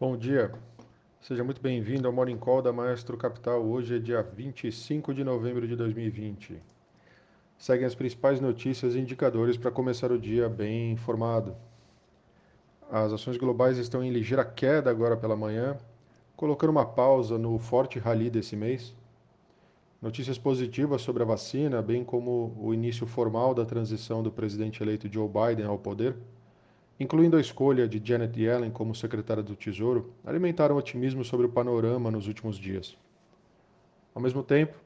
Bom dia, seja muito bem-vindo ao Morning Call da Maestro Capital. Hoje é dia 25 de novembro de 2020. Seguem as principais notícias e indicadores para começar o dia bem informado. As ações globais estão em ligeira queda agora pela manhã, colocando uma pausa no forte rally desse mês. Notícias positivas sobre a vacina, bem como o início formal da transição do presidente eleito Joe Biden ao poder incluindo a escolha de Janet Yellen como secretária do Tesouro, alimentaram otimismo sobre o panorama nos últimos dias. Ao mesmo tempo,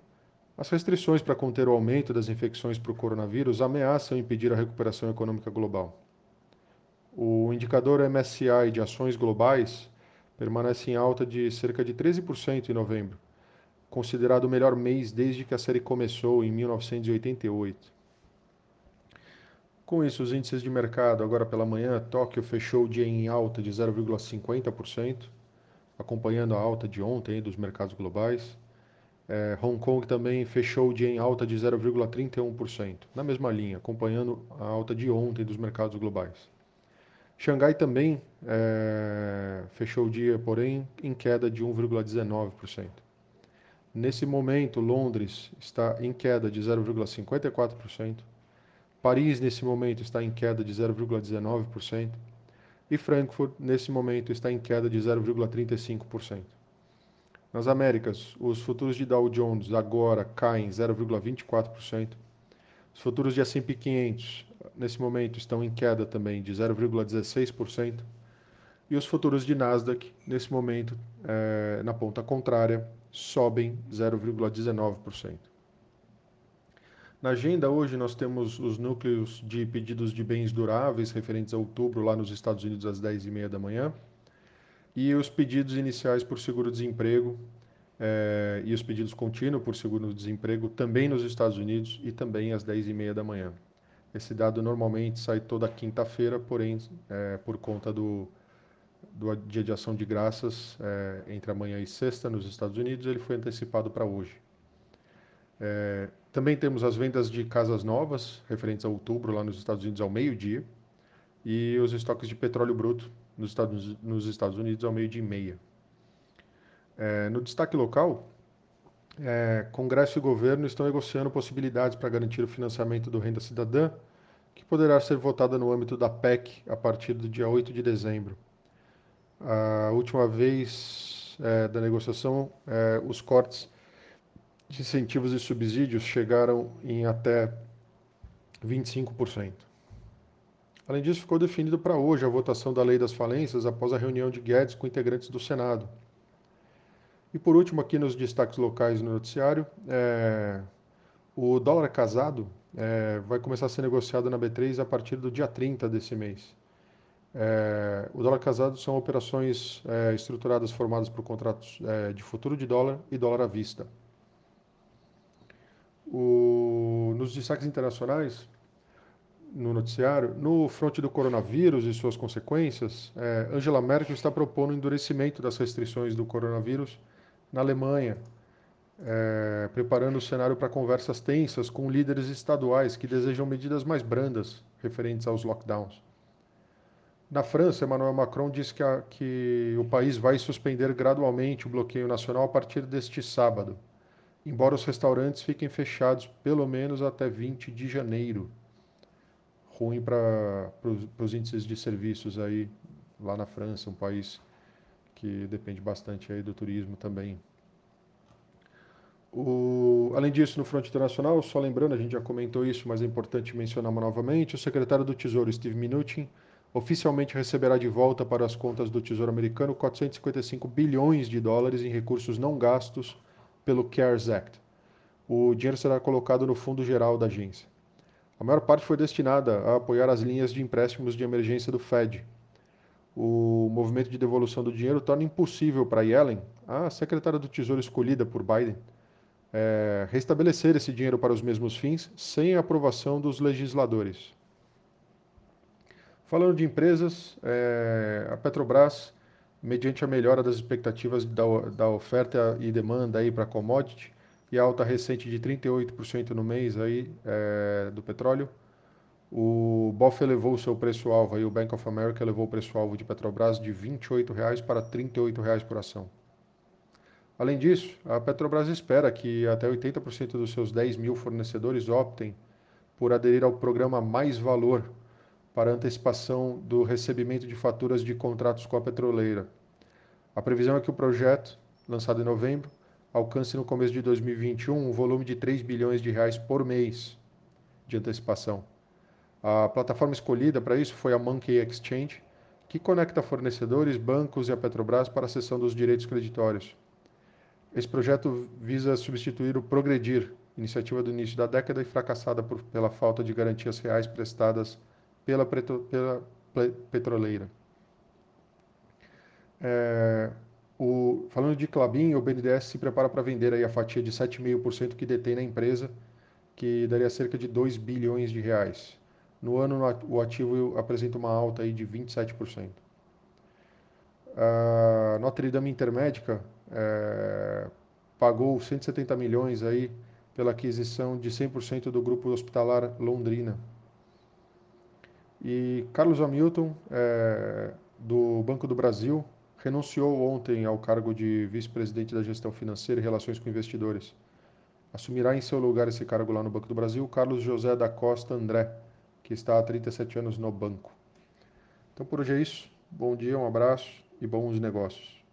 as restrições para conter o aumento das infecções por coronavírus ameaçam impedir a recuperação econômica global. O indicador MSCI de ações globais permanece em alta de cerca de 13% em novembro, considerado o melhor mês desde que a série começou em 1988. Com isso, os índices de mercado, agora pela manhã, Tóquio fechou o dia em alta de 0,50%, acompanhando a alta de ontem dos mercados globais. É, Hong Kong também fechou o dia em alta de 0,31%, na mesma linha, acompanhando a alta de ontem dos mercados globais. Xangai também é, fechou o dia, porém, em queda de 1,19%. Nesse momento, Londres está em queda de 0,54%. Paris, nesse momento, está em queda de 0,19%. E Frankfurt, nesse momento, está em queda de 0,35%. Nas Américas, os futuros de Dow Jones agora caem 0,24%. Os futuros de S&P 500, nesse momento, estão em queda também de 0,16%. E os futuros de Nasdaq, nesse momento, é, na ponta contrária, sobem 0,19%. Na agenda hoje nós temos os núcleos de pedidos de bens duráveis referentes a outubro lá nos Estados Unidos às 10h30 da manhã e os pedidos iniciais por seguro-desemprego é, e os pedidos contínuos por seguro-desemprego também nos Estados Unidos e também às 10h30 da manhã. Esse dado normalmente sai toda quinta-feira, porém, é, por conta do, do dia de ação de graças é, entre amanhã e sexta nos Estados Unidos, ele foi antecipado para hoje. Também temos as vendas de casas novas, referentes a outubro, lá nos Estados Unidos, ao meio-dia, e os estoques de petróleo bruto nos Estados, nos Estados Unidos ao meio-dia e meia. É, no destaque local, é, Congresso e governo estão negociando possibilidades para garantir o financiamento do Renda Cidadã, que poderá ser votada no âmbito da PEC a partir do dia 8 de dezembro. A última vez é, da negociação, é, os cortes de incentivos e subsídios chegaram em até 25%. Além disso, ficou definido para hoje a votação da Lei das Falências após a reunião de Guedes com integrantes do Senado. E por último, aqui nos destaques locais no noticiário, é, o dólar casado é, vai começar a ser negociado na B3 a partir do dia 30 desse mês. É, o dólar casado são operações é, estruturadas formadas por contratos é, de futuro de dólar e dólar à vista. O, nos destaques internacionais, no noticiário, no fronte do coronavírus e suas consequências, é, Angela Merkel está propondo o endurecimento das restrições do coronavírus na Alemanha, é, preparando o cenário para conversas tensas com líderes estaduais que desejam medidas mais brandas referentes aos lockdowns. Na França, Emmanuel Macron disse que, a, que o país vai suspender gradualmente o bloqueio nacional a partir deste sábado embora os restaurantes fiquem fechados pelo menos até 20 de janeiro. Ruim para os índices de serviços aí lá na França, um país que depende bastante aí do turismo também. O, além disso, no fronte internacional, só lembrando, a gente já comentou isso, mas é importante mencionar novamente, o secretário do Tesouro, Steve Mnuchin, oficialmente receberá de volta para as contas do Tesouro Americano 455 bilhões de dólares em recursos não gastos pelo CARES Act. O dinheiro será colocado no fundo geral da agência. A maior parte foi destinada a apoiar as linhas de empréstimos de emergência do Fed. O movimento de devolução do dinheiro torna impossível para Yellen, a secretária do Tesouro escolhida por Biden, é, restabelecer esse dinheiro para os mesmos fins sem a aprovação dos legisladores. Falando de empresas, é, a Petrobras mediante a melhora das expectativas da, da oferta e demanda aí para commodity e alta recente de 38% no mês aí, é, do petróleo, O BOF elevou o seu preço-alvo, aí o Bank of America elevou o preço-alvo de Petrobras de R$ 28,00 para R$ 38,00 por ação. Além disso, a Petrobras espera que até 80% dos seus 10 mil fornecedores optem por aderir ao programa Mais Valor para antecipação do recebimento de faturas de contratos com a petroleira. A previsão é que o projeto, lançado em novembro, alcance no começo de 2021 um volume de 3 bilhões de reais por mês de antecipação. A plataforma escolhida para isso foi a Monkey Exchange, que conecta fornecedores, bancos e a Petrobras para a cessão dos direitos creditórios. Esse projeto visa substituir o Progredir, iniciativa do início da década e fracassada por, pela falta de garantias reais prestadas pela, pela petroleira. É, o, falando de Clabin, o BNDES se prepara para vender aí a fatia de 7,5% que detém na empresa, que daria cerca de 2 bilhões de reais. No ano, o ativo apresenta uma alta aí de 27%. A Notre Dame Intermédica é, pagou 170 milhões aí pela aquisição de 100% do grupo hospitalar Londrina. E Carlos Hamilton, é, do Banco do Brasil, renunciou ontem ao cargo de vice-presidente da gestão financeira e relações com investidores. Assumirá em seu lugar esse cargo lá no Banco do Brasil Carlos José da Costa André, que está há 37 anos no banco. Então por hoje é isso. Bom dia, um abraço e bons negócios.